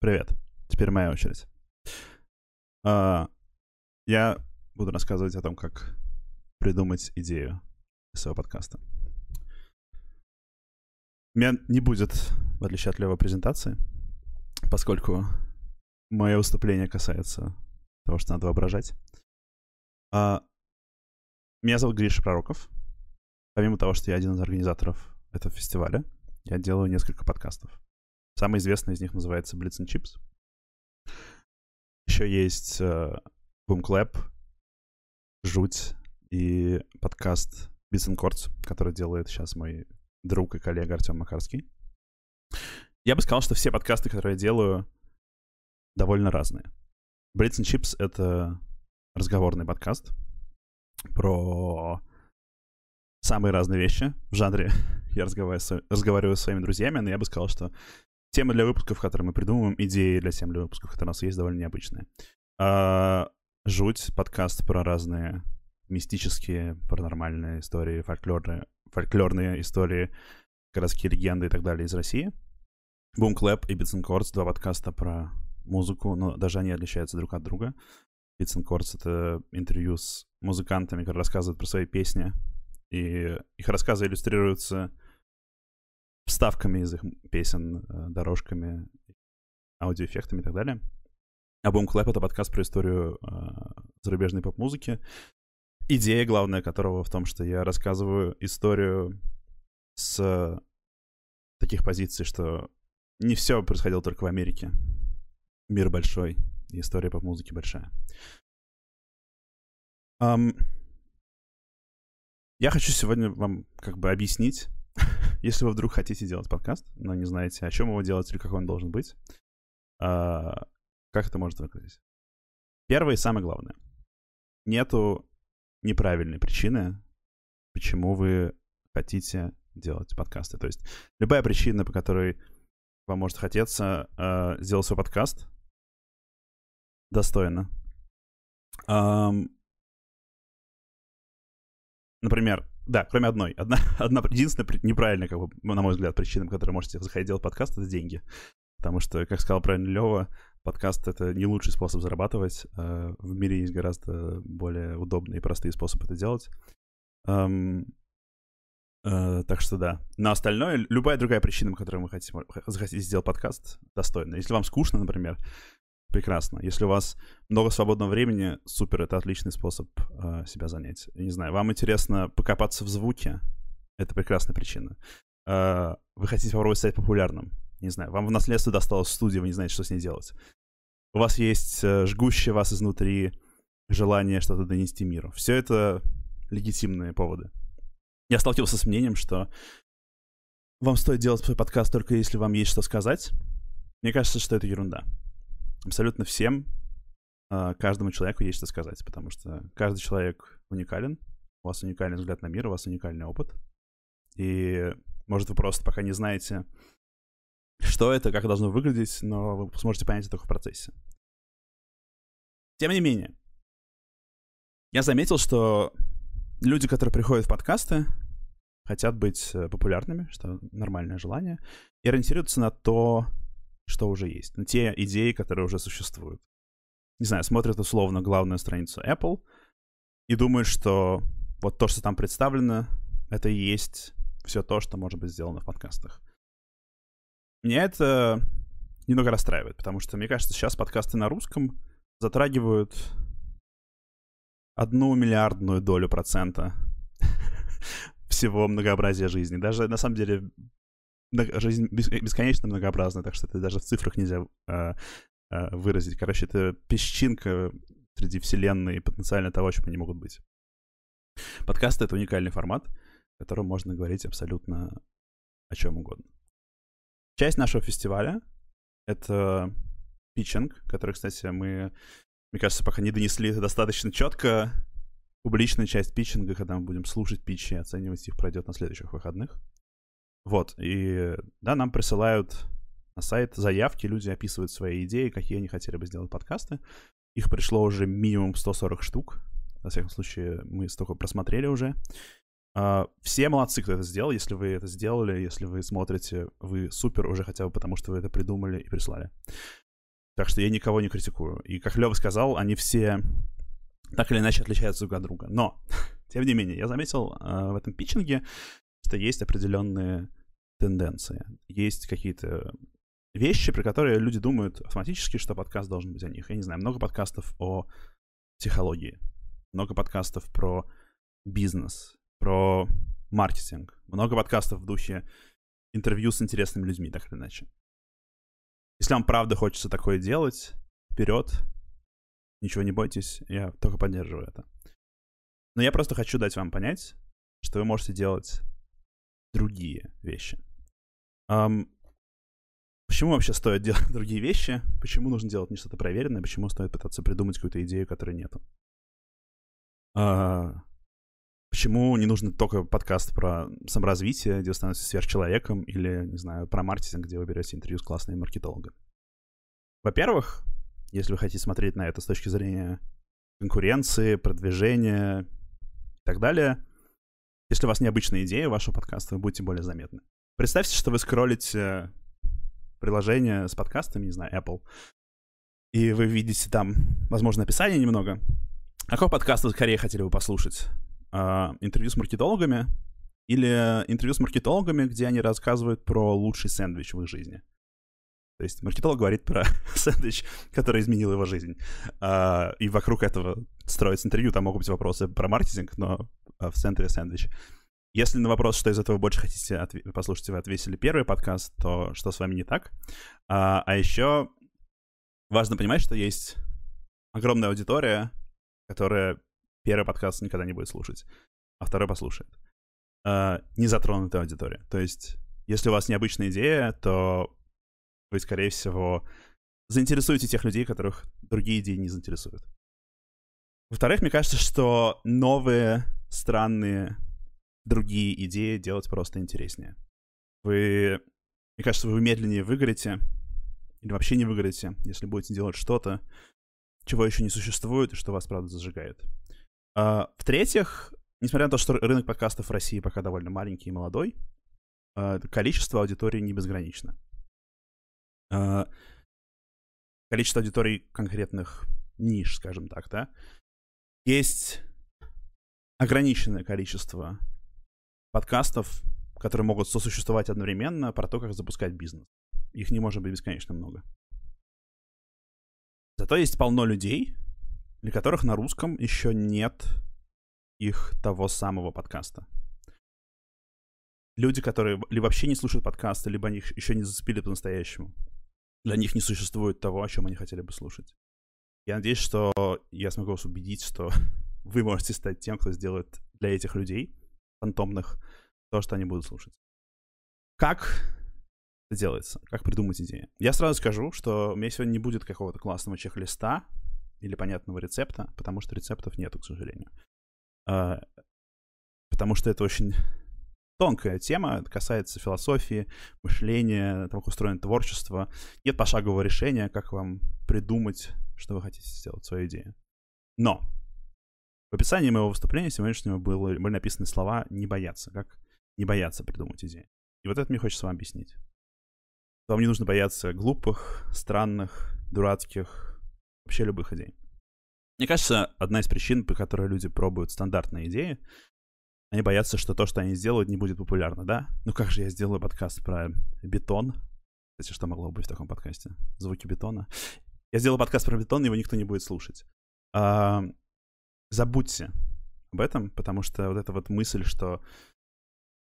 Привет. Теперь моя очередь. А, я буду рассказывать о том, как придумать идею своего подкаста. У меня не будет, в отличие от Лева, презентации, поскольку мое выступление касается того, что надо воображать. А, меня зовут Гриша Пророков. Помимо того, что я один из организаторов этого фестиваля, я делаю несколько подкастов. Самый известный из них называется Blitz and Chips. Еще есть uh, Boom Clap, Жуть и подкаст Beats and Chords, который делает сейчас мой друг и коллега Артем Макарский. Я бы сказал, что все подкасты, которые я делаю, довольно разные. Blitz and Chips — это разговорный подкаст про самые разные вещи в жанре. Я разговариваю разговариваю с своими друзьями, но я бы сказал, что темы для выпусков, которые мы придумываем, идеи для тем для выпусков, которые у нас есть, довольно необычные. А, жуть, подкаст про разные мистические, паранормальные истории, фольклорные, фольклорные истории, городские легенды и так далее из России. Boom Clap и Beats and Chords, два подкаста про музыку, но даже они отличаются друг от друга. Beats and Chords — это интервью с музыкантами, которые рассказывают про свои песни, и их рассказы иллюстрируются вставками из их песен, э, дорожками, аудиоэффектами и так далее. А Boom Clap — это подкаст про историю э, зарубежной поп-музыки. Идея главная которого в том, что я рассказываю историю с таких позиций, что не все происходило только в Америке. Мир большой, и история поп-музыки большая. Um, я хочу сегодня вам как бы объяснить, если вы вдруг хотите делать подкаст, но не знаете, о чем его делать или какой он должен быть, а, как это может выглядеть? Первое и самое главное. Нету неправильной причины, почему вы хотите делать подкасты. То есть любая причина, по которой вам может хотеться э, сделать свой подкаст, достойно. Um, например, да, кроме одной. Одна, одна единственная неправильная, как бы, на мой взгляд, причина, по которой можете заходить делать подкаст, это деньги. Потому что, как сказал правильно Лева, подкаст — это не лучший способ зарабатывать. А в мире есть гораздо более удобные и простые способы это делать. Uh, так что да. На остальное, любая другая причина, по которой вы хотите, захотите сделать подкаст, достойна. Если вам скучно, например, прекрасно. Если у вас много свободного времени, супер, это отличный способ э, себя занять. Я не знаю, вам интересно покопаться в звуке, это прекрасная причина. Э, вы хотите попробовать стать популярным, не знаю, вам в наследство досталась студия, вы не знаете, что с ней делать. У вас есть э, жгущее вас изнутри желание что-то донести миру. Все это легитимные поводы. Я сталкивался с мнением, что вам стоит делать свой подкаст только если вам есть что сказать. Мне кажется, что это ерунда абсолютно всем, а, каждому человеку есть что сказать, потому что каждый человек уникален, у вас уникальный взгляд на мир, у вас уникальный опыт. И, может, вы просто пока не знаете, что это, как должно выглядеть, но вы сможете понять это только в процессе. Тем не менее, я заметил, что люди, которые приходят в подкасты, хотят быть э, популярными, что нормальное желание, и ориентируются на то, что уже есть, на те идеи, которые уже существуют. Не знаю, смотрят условно главную страницу Apple и думают, что вот то, что там представлено, это и есть все то, что может быть сделано в подкастах. Меня это немного расстраивает, потому что, мне кажется, сейчас подкасты на русском затрагивают одну миллиардную долю процента всего многообразия жизни. Даже, на самом деле, жизнь бесконечно многообразна, так что это даже в цифрах нельзя э, э, выразить. Короче, это песчинка среди вселенной и потенциально того, чем они могут быть. Подкасты — это уникальный формат, в котором можно говорить абсолютно о чем угодно. Часть нашего фестиваля — это питчинг, который, кстати, мы, мне кажется, пока не донесли достаточно четко. Публичная часть питчинга, когда мы будем слушать питчи и оценивать их, пройдет на следующих выходных. Вот, и да, нам присылают на сайт заявки, люди описывают свои идеи, какие они хотели бы сделать подкасты. Их пришло уже минимум 140 штук. Во всяком случае, мы столько просмотрели уже. Uh, все молодцы, кто это сделал. Если вы это сделали, если вы смотрите, вы супер уже хотя бы потому, что вы это придумали и прислали. Так что я никого не критикую. И как Лева сказал, они все так или иначе отличаются друг от друга. Но, тем не менее, я заметил э, в этом питчинге, что есть определенные тенденции. Есть какие-то вещи, про которые люди думают автоматически, что подкаст должен быть о них. Я не знаю, много подкастов о психологии, много подкастов про бизнес, про маркетинг, много подкастов в духе интервью с интересными людьми, так или иначе. Если вам правда хочется такое делать, вперед, ничего не бойтесь, я только поддерживаю это. Но я просто хочу дать вам понять, что вы можете делать другие вещи. Um, почему вообще стоит делать другие вещи? Почему нужно делать не что-то проверенное? Почему стоит пытаться придумать какую-то идею, которой нету? Uh, почему не нужно только подкаст про саморазвитие, где вы становитесь сверхчеловеком, или, не знаю, про маркетинг, где вы берете интервью с классными маркетологами? Во-первых, если вы хотите смотреть на это с точки зрения конкуренции, продвижения и так далее, если у вас необычная идея вашего подкаста, вы будете более заметны. Представьте, что вы скроллите приложение с подкастами, не знаю, Apple, и вы видите там, возможно, описание немного. А какой подкаст вы скорее хотели бы послушать? Uh, интервью с маркетологами или интервью с маркетологами, где они рассказывают про лучший сэндвич в их жизни? То есть маркетолог говорит про сэндвич, который изменил его жизнь. Uh, и вокруг этого строится интервью. Там могут быть вопросы про маркетинг, но в центре сэндвич. Если на вопрос, что из этого больше хотите отв- послушать, вы ответили первый подкаст, то что с вами не так? Uh, а еще важно понимать, что есть огромная аудитория, которая первый подкаст никогда не будет слушать, а второй послушает. Uh, незатронутая аудитория. То есть, если у вас необычная идея, то вы, скорее всего, заинтересуете тех людей, которых другие идеи не заинтересуют. Во-вторых, мне кажется, что новые, странные, другие идеи делать просто интереснее. Вы, мне кажется, вы медленнее выгорите, или вообще не выгорите, если будете делать что-то, чего еще не существует, и что вас, правда, зажигает. А, в-третьих, несмотря на то, что рынок подкастов в России пока довольно маленький и молодой, а, количество аудитории не безгранично. А, количество аудиторий конкретных ниш, скажем так, да, есть ограниченное количество подкастов, которые могут сосуществовать одновременно про то, как запускать бизнес. Их не может быть бесконечно много. Зато есть полно людей, для которых на русском еще нет их того самого подкаста. Люди, которые либо вообще не слушают подкасты, либо они их еще не зацепили по-настоящему для них не существует того, о чем они хотели бы слушать. Я надеюсь, что я смогу вас убедить, что вы можете стать тем, кто сделает для этих людей, фантомных, то, что они будут слушать. Как это делается? Как придумать идеи? Я сразу скажу, что у меня сегодня не будет какого-то классного чек-листа или понятного рецепта, потому что рецептов нету, к сожалению. А, потому что это очень тонкая тема, это касается философии, мышления, того, как устроено творчество. Нет пошагового решения, как вам придумать, что вы хотите сделать, свою идею. Но в описании моего выступления сегодняшнего были написаны слова «не бояться», как не бояться придумать идеи. И вот это мне хочется вам объяснить. Вам не нужно бояться глупых, странных, дурацких, вообще любых идей. Мне кажется, одна из причин, по которой люди пробуют стандартные идеи, они боятся, что то, что они сделают, не будет популярно, да? Ну как же я сделаю подкаст про бетон? Кстати, что могло быть в таком подкасте? Звуки бетона. Я сделал подкаст про бетон, его никто не будет слушать. А, забудьте об этом, потому что вот эта вот мысль, что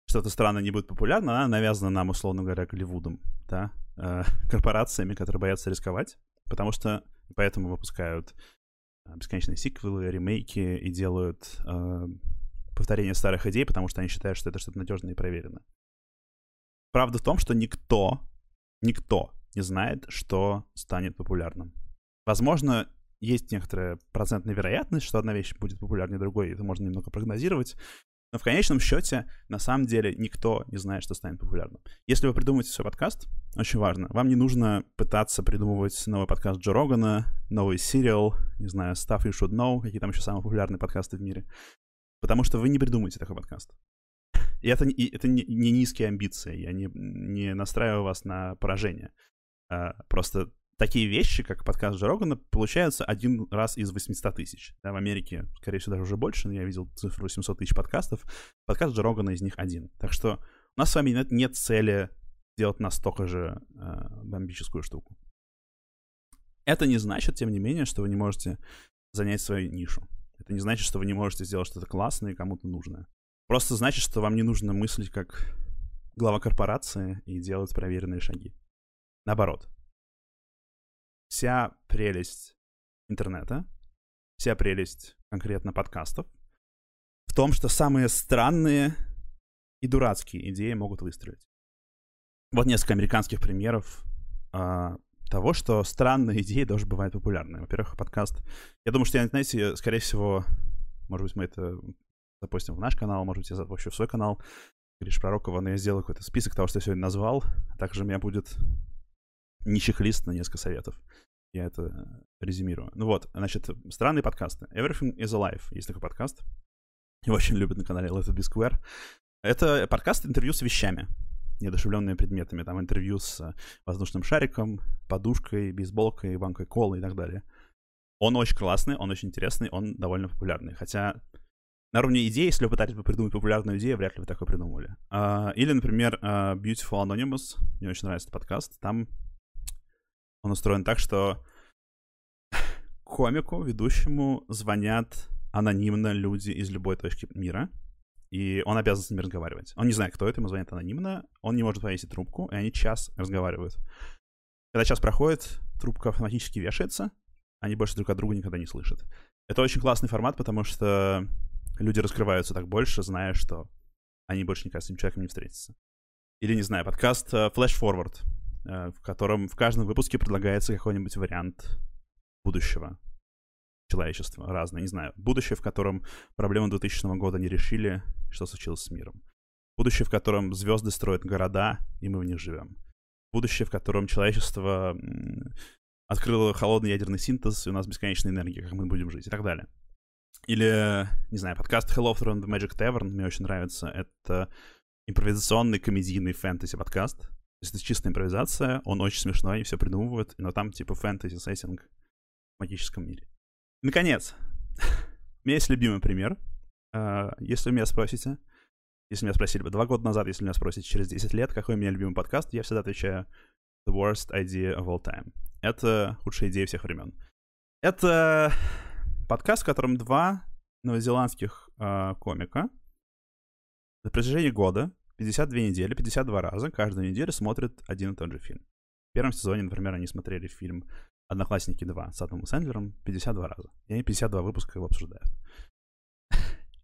что-то странное не будет популярно, она навязана нам, условно говоря, Голливудом, да, э, корпорациями, которые боятся рисковать, потому что поэтому выпускают а, бесконечные сиквелы, ремейки и делают э, повторение старых идей, потому что они считают, что это что-то надежное и проверенное. Правда в том, что никто, никто не знает, что станет популярным. Возможно, есть некоторая процентная вероятность, что одна вещь будет популярнее другой, это можно немного прогнозировать, но в конечном счете, на самом деле, никто не знает, что станет популярным. Если вы придумаете свой подкаст, очень важно, вам не нужно пытаться придумывать новый подкаст Джо Рогана, новый сериал, не знаю, Stuff You Should Know, какие там еще самые популярные подкасты в мире. Потому что вы не придумаете такой подкаст. И это, и это не, не низкие амбиции. Я не, не настраиваю вас на поражение. А, просто такие вещи, как подкаст Джо Рогана, получаются один раз из 800 тысяч. Да, в Америке, скорее всего, даже уже больше, но я видел цифру 800 тысяч подкастов. Подкаст Джо Рогана из них один. Так что у нас с вами нет, нет цели делать настолько же э, бомбическую штуку. Это не значит, тем не менее, что вы не можете занять свою нишу. Это не значит, что вы не можете сделать что-то классное и кому-то нужное. Просто значит, что вам не нужно мыслить как глава корпорации и делать проверенные шаги. Наоборот. Вся прелесть интернета, вся прелесть конкретно подкастов в том, что самые странные и дурацкие идеи могут выстрелить. Вот несколько американских примеров а, того, что странные идеи тоже бывают популярны. Во-первых, подкаст. Я думаю, что, знаете, скорее всего, может быть, мы это запустим в наш канал, может быть, я запущу в свой канал. Гриш Пророкова, но я сделаю какой-то список того, что я сегодня назвал. А также у меня будет не чек-лист на несколько советов. Я это резюмирую. Ну вот, значит, странные подкасты. Everything is Alive. Есть такой подкаст. Его очень любят на канале Let It Be Square. Это подкаст интервью с вещами неодушевленными предметами. Там интервью с воздушным шариком, подушкой, бейсболкой, банкой колы и так далее. Он очень классный, он очень интересный, он довольно популярный. Хотя на уровне идеи, если вы пытались бы придумать популярную идею, вряд ли вы такое придумали. Uh, или, например, uh, Beautiful Anonymous. Мне очень нравится этот подкаст. Там он устроен так, что комику, ведущему звонят анонимно люди из любой точки мира — и он обязан с ними разговаривать. Он не знает, кто это, ему звонят анонимно, он не может повесить трубку, и они час разговаривают. Когда час проходит, трубка автоматически вешается, они больше друг от друга никогда не слышат. Это очень классный формат, потому что люди раскрываются так больше, зная, что они больше никогда с этим человеком не встретятся. Или, не знаю, подкаст uh, Flash Forward, в котором в каждом выпуске предлагается какой-нибудь вариант будущего человечества разное, не знаю. Будущее, в котором проблемы 2000 года не решили, что случилось с миром. Будущее, в котором звезды строят города, и мы в них живем. Будущее, в котором человечество открыло холодный ядерный синтез, и у нас бесконечная энергия, как мы будем жить, и так далее. Или, не знаю, подкаст Hello from the Magic Tavern мне очень нравится. Это импровизационный комедийный фэнтези-подкаст. То есть это чистая импровизация, он очень смешной, все придумывают, но там типа фэнтези-сеттинг в магическом мире. Наконец, у меня есть любимый пример. А, если вы меня спросите, если меня спросили бы два года назад, если меня спросите через 10 лет, какой у меня любимый подкаст, я всегда отвечаю The worst idea of all time. Это худшая идея всех времен. Это подкаст, в котором два новозеландских э, комика на протяжении года, 52 недели, 52 раза, каждую неделю смотрят один и тот же фильм. В первом сезоне, например, они смотрели фильм «Одноклассники 2» с Адамом Сэндлером 52 раза. И они 52 выпуска его обсуждают.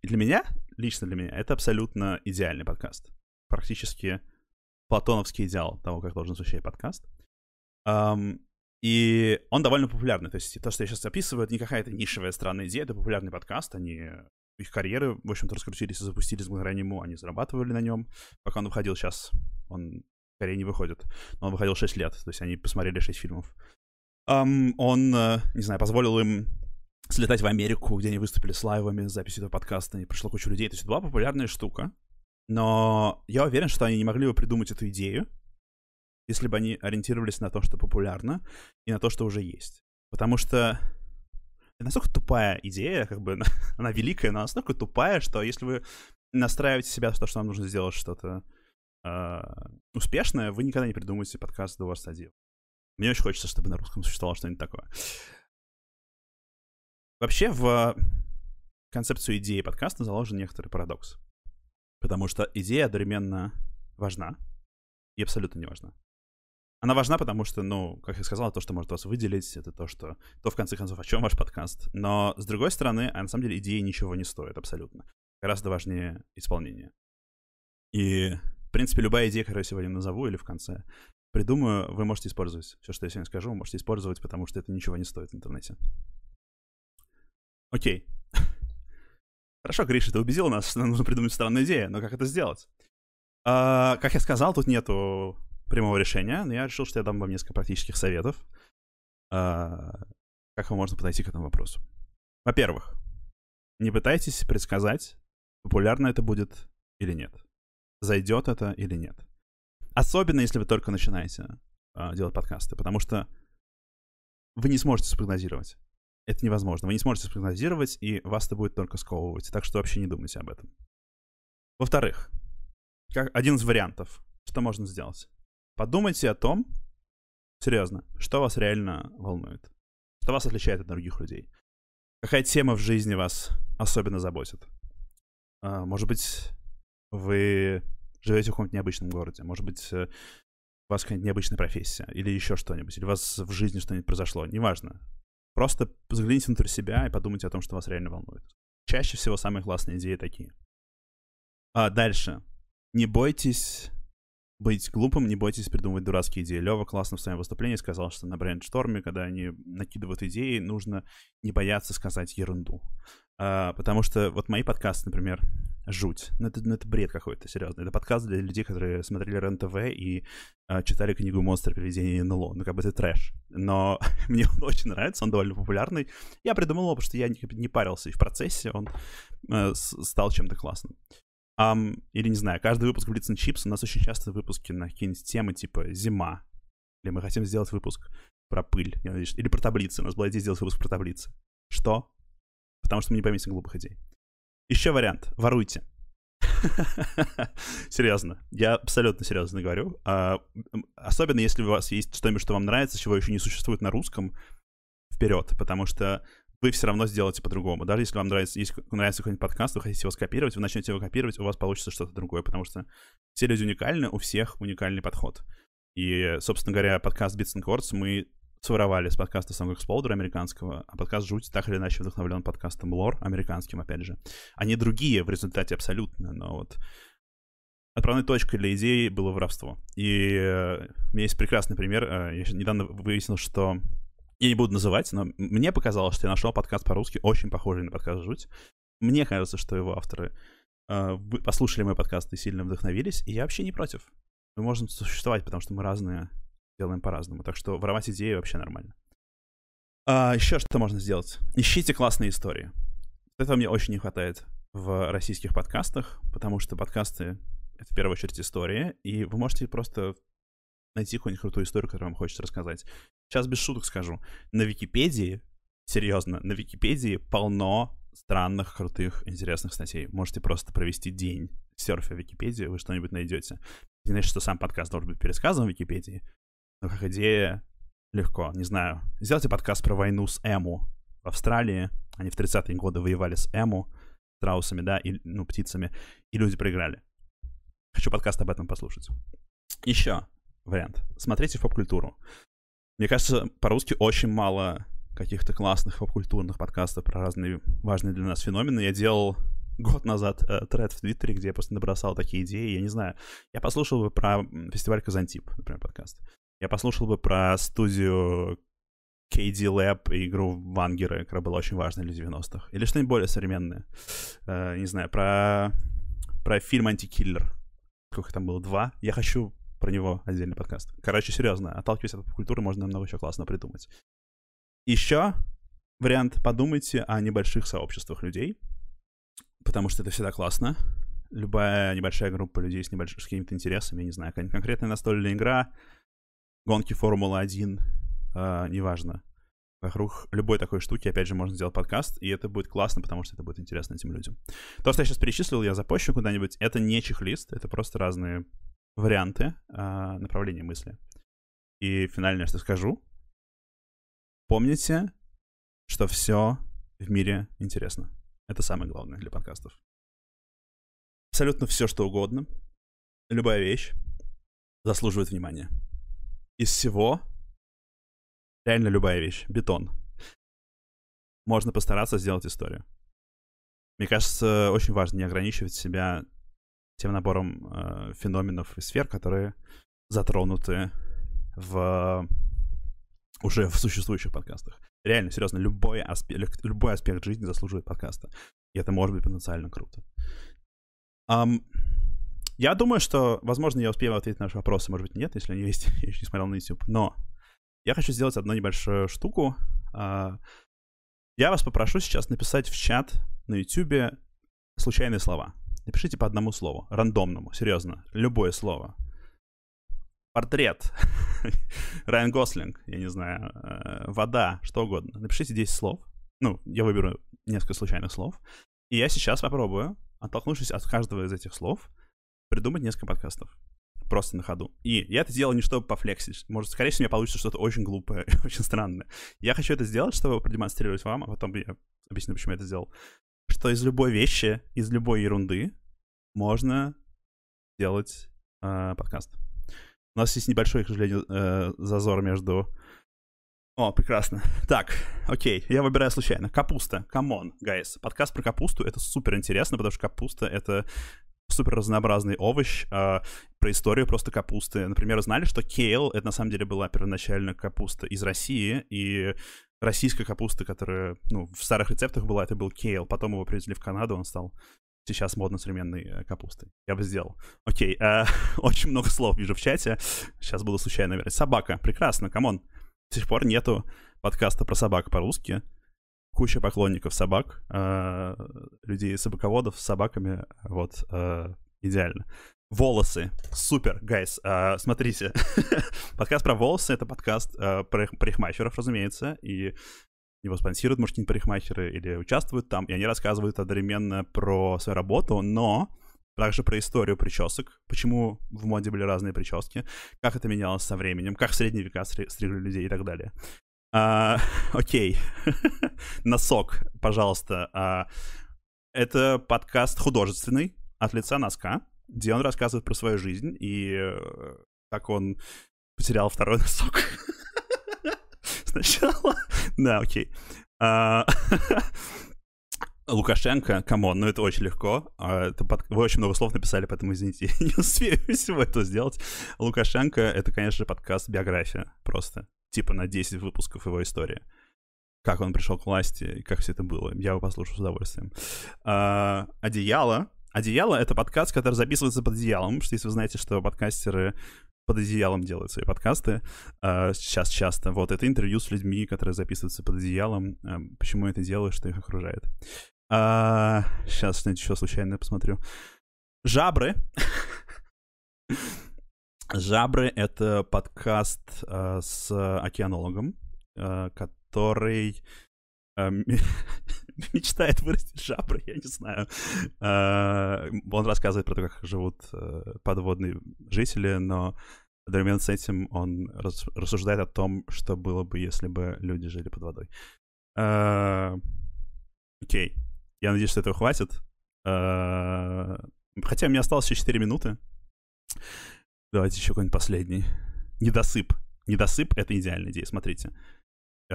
И для меня, лично для меня, это абсолютно идеальный подкаст. Практически платоновский идеал того, как должен звучать подкаст. Um, и он довольно популярный. То есть то, что я сейчас описываю, это не какая-то нишевая странная идея, это популярный подкаст. Они их карьеры, в общем-то, раскрутились и запустились благодаря нему. Они зарабатывали на нем. Пока он выходил сейчас, он скорее не выходит. Но он выходил 6 лет. То есть они посмотрели 6 фильмов. Um, он, uh, не знаю, позволил им слетать в Америку, где они выступили с лайвами, с записью этого подкаста, и пришло куча людей. То есть это была популярная штука. Но я уверен, что они не могли бы придумать эту идею, если бы они ориентировались на то, что популярно, и на то, что уже есть. Потому что настолько тупая идея, как бы она великая, но настолько тупая, что если вы настраиваете себя то, что вам нужно сделать что-то э, успешное, вы никогда не придумаете подкаст до вас один. Мне очень хочется, чтобы на русском существовало что-нибудь такое. Вообще в концепцию идеи подкаста заложен некоторый парадокс. Потому что идея одновременно важна и абсолютно не важна. Она важна, потому что, ну, как я сказал, то, что может вас выделить, это то, что... То, в конце концов, о чем ваш подкаст. Но, с другой стороны, а на самом деле идея ничего не стоит абсолютно. Гораздо важнее исполнение. И, в принципе, любая идея, которую я сегодня назову или в конце придумаю, вы можете использовать. Все, что я сегодня скажу, вы можете использовать, потому что это ничего не стоит в интернете. Окей. Хорошо, Гриша, ты убедил нас, что нам нужно придумать странную идею, но как это сделать? А, как я сказал, тут нету прямого решения, но я решил, что я дам вам несколько практических советов, а, как вам можно подойти к этому вопросу. Во-первых, не пытайтесь предсказать, популярно это будет или нет. Зайдет это или нет. Особенно, если вы только начинаете а, делать подкасты, потому что вы не сможете спрогнозировать. Это невозможно. Вы не сможете спрогнозировать, и вас это будет только сковывать. Так что вообще не думайте об этом. Во-вторых, как один из вариантов, что можно сделать. Подумайте о том, серьезно, что вас реально волнует. Что вас отличает от других людей. Какая тема в жизни вас особенно заботит? А, может быть, вы живете в каком-то необычном городе. Может быть, э, у вас какая-нибудь необычная профессия. Или еще что-нибудь. Или у вас в жизни что-нибудь произошло. Неважно. Просто взгляните внутрь себя и подумайте о том, что вас реально волнует. Чаще всего самые классные идеи такие. А дальше. Не бойтесь быть глупым, не бойтесь придумывать дурацкие идеи. Лева классно в своем выступлении сказал, что на брейншторме, когда они накидывают идеи, нужно не бояться сказать ерунду. А, потому что вот мои подкасты, например, жуть. Ну это, ну, это бред какой-то, серьезно. Это подкаст для людей, которые смотрели РЕН-ТВ и а, читали книгу «Монстры, привидения, НЛО». Ну как бы это трэш. Но мне он очень нравится, он довольно популярный. Я придумал его, потому что я не, не парился, и в процессе он э, стал чем-то классным. Um, или, не знаю, каждый выпуск Blitz and Chips, у нас очень часто выпуски на какие-нибудь темы типа «Зима», или мы хотим сделать выпуск про пыль, или про таблицы. У нас была идея сделать выпуск про таблицы. Что? Потому что мы не поместим глупых идей. Еще вариант. Воруйте. серьезно. Я абсолютно серьезно говорю. А, особенно если у вас есть что-нибудь, что вам нравится, чего еще не существует на русском, вперед. Потому что вы все равно сделаете по-другому. Даже если вам нравится, если нравится какой-нибудь подкаст, вы хотите его скопировать, вы начнете его копировать, у вас получится что-то другое, потому что все люди уникальны, у всех уникальный подход. И, собственно говоря, подкаст Bits and Chords мы своровали с подкаста Song Exploder американского, а подкаст Жуть так или иначе вдохновлен подкастом Лор американским, опять же. Они другие в результате абсолютно, но вот отправной точкой для идеи было воровство. И э, у меня есть прекрасный пример. Э, я недавно выяснил, что я не буду называть, но мне показалось, что я нашел подкаст по-русски, очень похожий на подкаст «Жуть». Мне кажется, что его авторы э, послушали мой подкаст и сильно вдохновились, и я вообще не против. Мы можем существовать, потому что мы разные, делаем по-разному. Так что воровать идеи вообще нормально. А, еще что можно сделать? Ищите классные истории. Этого мне очень не хватает в российских подкастах, потому что подкасты — это в первую очередь история, и вы можете просто найти какую-нибудь крутую историю, которую вам хочется рассказать. Сейчас без шуток скажу. На Википедии, серьезно, на Википедии полно странных, крутых, интересных статей. Можете просто провести день серфя Википедию, вы что-нибудь найдете. Не значит, что сам подкаст должен быть пересказан в Википедии, но как идея легко. Не знаю. Сделайте подкаст про войну с Эму в Австралии. Они в 30-е годы воевали с Эму, страусами, да, и, ну, птицами, и люди проиграли. Хочу подкаст об этом послушать. Еще вариант. Смотрите поп-культуру. Мне кажется, по-русски очень мало каких-то классных поп-культурных подкастов про разные важные для нас феномены. Я делал год назад э, тред в Твиттере, где я просто набросал такие идеи. Я не знаю. Я послушал бы про фестиваль Казантип, например, подкаст. Я послушал бы про студию KD Lab и игру Вангеры, которая была очень важной для 90-х. Или что-нибудь более современное. Э, не знаю, про, про фильм «Антикиллер». Сколько там было? Два? Я хочу про него отдельный подкаст. Короче, серьезно, отталкиваясь от культуры, можно много еще классно придумать. Еще вариант подумайте о небольших сообществах людей, потому что это всегда классно. Любая небольшая группа людей с, небольш... с какими-то интересами, я не знаю, конкретная настольная игра, гонки Формулы-1, э, неважно. Вокруг любой такой штуки, опять же, можно сделать подкаст, и это будет классно, потому что это будет интересно этим людям. То, что я сейчас перечислил, я запущу куда-нибудь, это не чек-лист, это просто разные варианты э, направления мысли. И финальное, что скажу. Помните, что все в мире интересно. Это самое главное для подкастов. Абсолютно все, что угодно, любая вещь заслуживает внимания. Из всего, реально любая вещь, бетон, можно постараться сделать историю. Мне кажется, очень важно не ограничивать себя тем набором э, феноменов и сфер, которые затронуты в уже в существующих подкастах. Реально, серьезно, любой аспект, любой аспект жизни заслуживает подкаста. И это может быть потенциально круто. Um, я думаю, что, возможно, я успею ответить на ваши вопросы, может быть, нет, если они есть, я еще не смотрел на YouTube. Но я хочу сделать одну небольшую штуку. Uh, я вас попрошу сейчас написать в чат на YouTube случайные слова. Напишите по одному слову, рандомному, серьезно, любое слово. портрет, Райан Гослинг, я не знаю, э, вода, что угодно. Напишите 10 слов. Ну, я выберу несколько случайных слов. И я сейчас попробую, оттолкнувшись от каждого из этих слов, придумать несколько подкастов. Просто на ходу. И я это делал не чтобы пофлексить. Может, скорее всего, у меня получится что-то очень глупое, очень странное. Я хочу это сделать, чтобы продемонстрировать вам, а потом я объясню, почему я это сделал. Что из любой вещи, из любой ерунды можно делать э, подкаст. У нас есть небольшой, к сожалению, э, зазор между... О, прекрасно. Так, окей, я выбираю случайно. Капуста, come on, guys. Подкаст про капусту — это супер интересно, потому что капуста — это супер разнообразный овощ, э, про историю просто капусты. Например, знали, что кейл — это на самом деле была первоначально капуста из России, и российская капуста, которая, ну, в старых рецептах была, это был кейл. Потом его привезли в Канаду, он стал сейчас модно современной э, капустой. Я бы сделал. Окей, э, очень много слов вижу в чате. Сейчас буду случайно выбирать. Собака. Прекрасно, come on. До сих пор нету подкаста про собак по-русски. Куча поклонников собак, э, людей собаководов с собаками. Вот, э, идеально. Волосы. Супер, guys. Э, смотрите. подкаст про волосы — это подкаст э, про парикмахеров, разумеется. И его спонсируют, может, какие-нибудь парикмахеры или участвуют там, и они рассказывают одновременно про свою работу, но также про историю причесок, почему в моде были разные прически, как это менялось со временем, как в средние века стригли людей и так далее. А, окей. Носок, пожалуйста. А, это подкаст художественный от лица носка, где он рассказывает про свою жизнь и э, как он потерял второй носок. Сначала. Да, окей. А, Лукашенко, come on, ну это очень легко. А, это под... Вы очень много слов написали, поэтому извините, я не успею всего этого сделать. Лукашенко — это, конечно подкаст «Биография» просто. Типа на 10 выпусков его истории. Как он пришел к власти как все это было. Я его послушаю с удовольствием. А, «Одеяло». «Одеяло» — это подкаст, который записывается под одеялом, что если вы знаете, что подкастеры под одеялом делают свои подкасты э, сейчас часто. Вот, это интервью с людьми, которые записываются под одеялом. Э, почему это делаю, что их окружает. А, сейчас, знаете, еще случайно посмотрю. Жабры. Жабры — это подкаст с океанологом, который мечтает вырастить жабры, я не знаю. Он рассказывает про то, как живут э, подводные жители, но одновременно с этим он рассуждает о том, что было бы, если бы люди жили под водой. Э, окей. Я надеюсь, что этого хватит. Хотя у меня осталось еще 4 минуты. Давайте еще какой-нибудь последний. Недосып. Недосып — это идеальная идея, смотрите.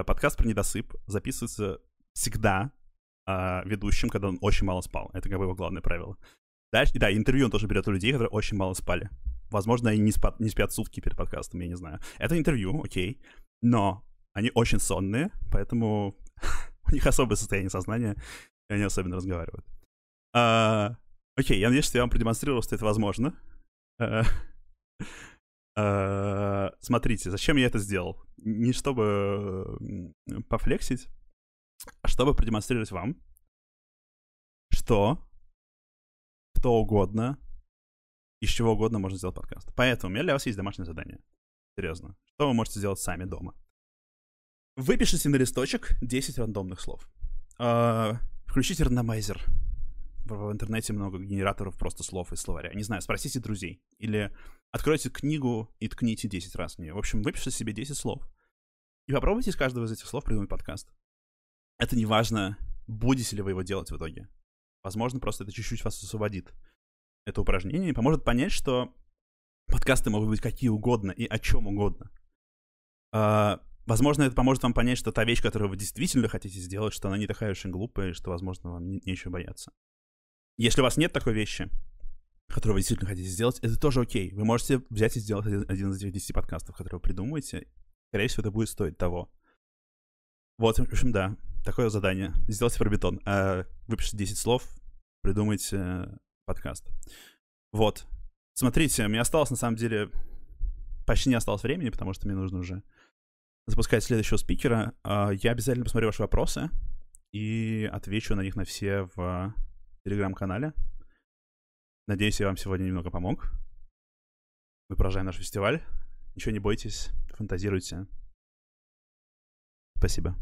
Подкаст про недосып записывается всегда э, ведущим, когда он очень мало спал. Это как бы его главное правило. Дальше, да, интервью он тоже берет у людей, которые очень мало спали. Возможно, они не спят, не спят сутки перед подкастом, я не знаю. Это интервью, окей. Но они очень сонные, поэтому у них особое состояние сознания, и они особенно разговаривают. А, окей, я надеюсь, что я вам продемонстрировал, что это возможно. А, а, смотрите, зачем я это сделал? Не чтобы пофлексить, а чтобы продемонстрировать вам, что кто угодно, из чего угодно можно сделать подкаст. Поэтому у меня для вас есть домашнее задание. Серьезно. Что вы можете сделать сами дома? Выпишите на листочек 10 рандомных слов. Uh, включите рандомайзер. В, интернете много генераторов просто слов и словаря. Не знаю, спросите друзей. Или откройте книгу и ткните 10 раз в нее. В общем, выпишите себе 10 слов. И попробуйте из каждого из этих слов придумать подкаст это не важно, будете ли вы его делать в итоге. Возможно, просто это чуть-чуть вас освободит. Это упражнение поможет понять, что подкасты могут быть какие угодно и о чем угодно. А, возможно, это поможет вам понять, что та вещь, которую вы действительно хотите сделать, что она не такая уж и глупая, и что, возможно, вам не, нечего бояться. Если у вас нет такой вещи, которую вы действительно хотите сделать, это тоже окей. Вы можете взять и сделать один, один из этих 10 подкастов, которые вы придумаете. Скорее всего, это будет стоить того. Вот, в общем, да такое задание. Сделайте про бетон. Э, выпишите 10 слов, придумайте подкаст. Вот. Смотрите, мне осталось, на самом деле, почти не осталось времени, потому что мне нужно уже запускать следующего спикера. Э, я обязательно посмотрю ваши вопросы и отвечу на них на все в телеграм-канале. Надеюсь, я вам сегодня немного помог. Мы продолжаем наш фестиваль. Ничего не бойтесь, фантазируйте. Спасибо.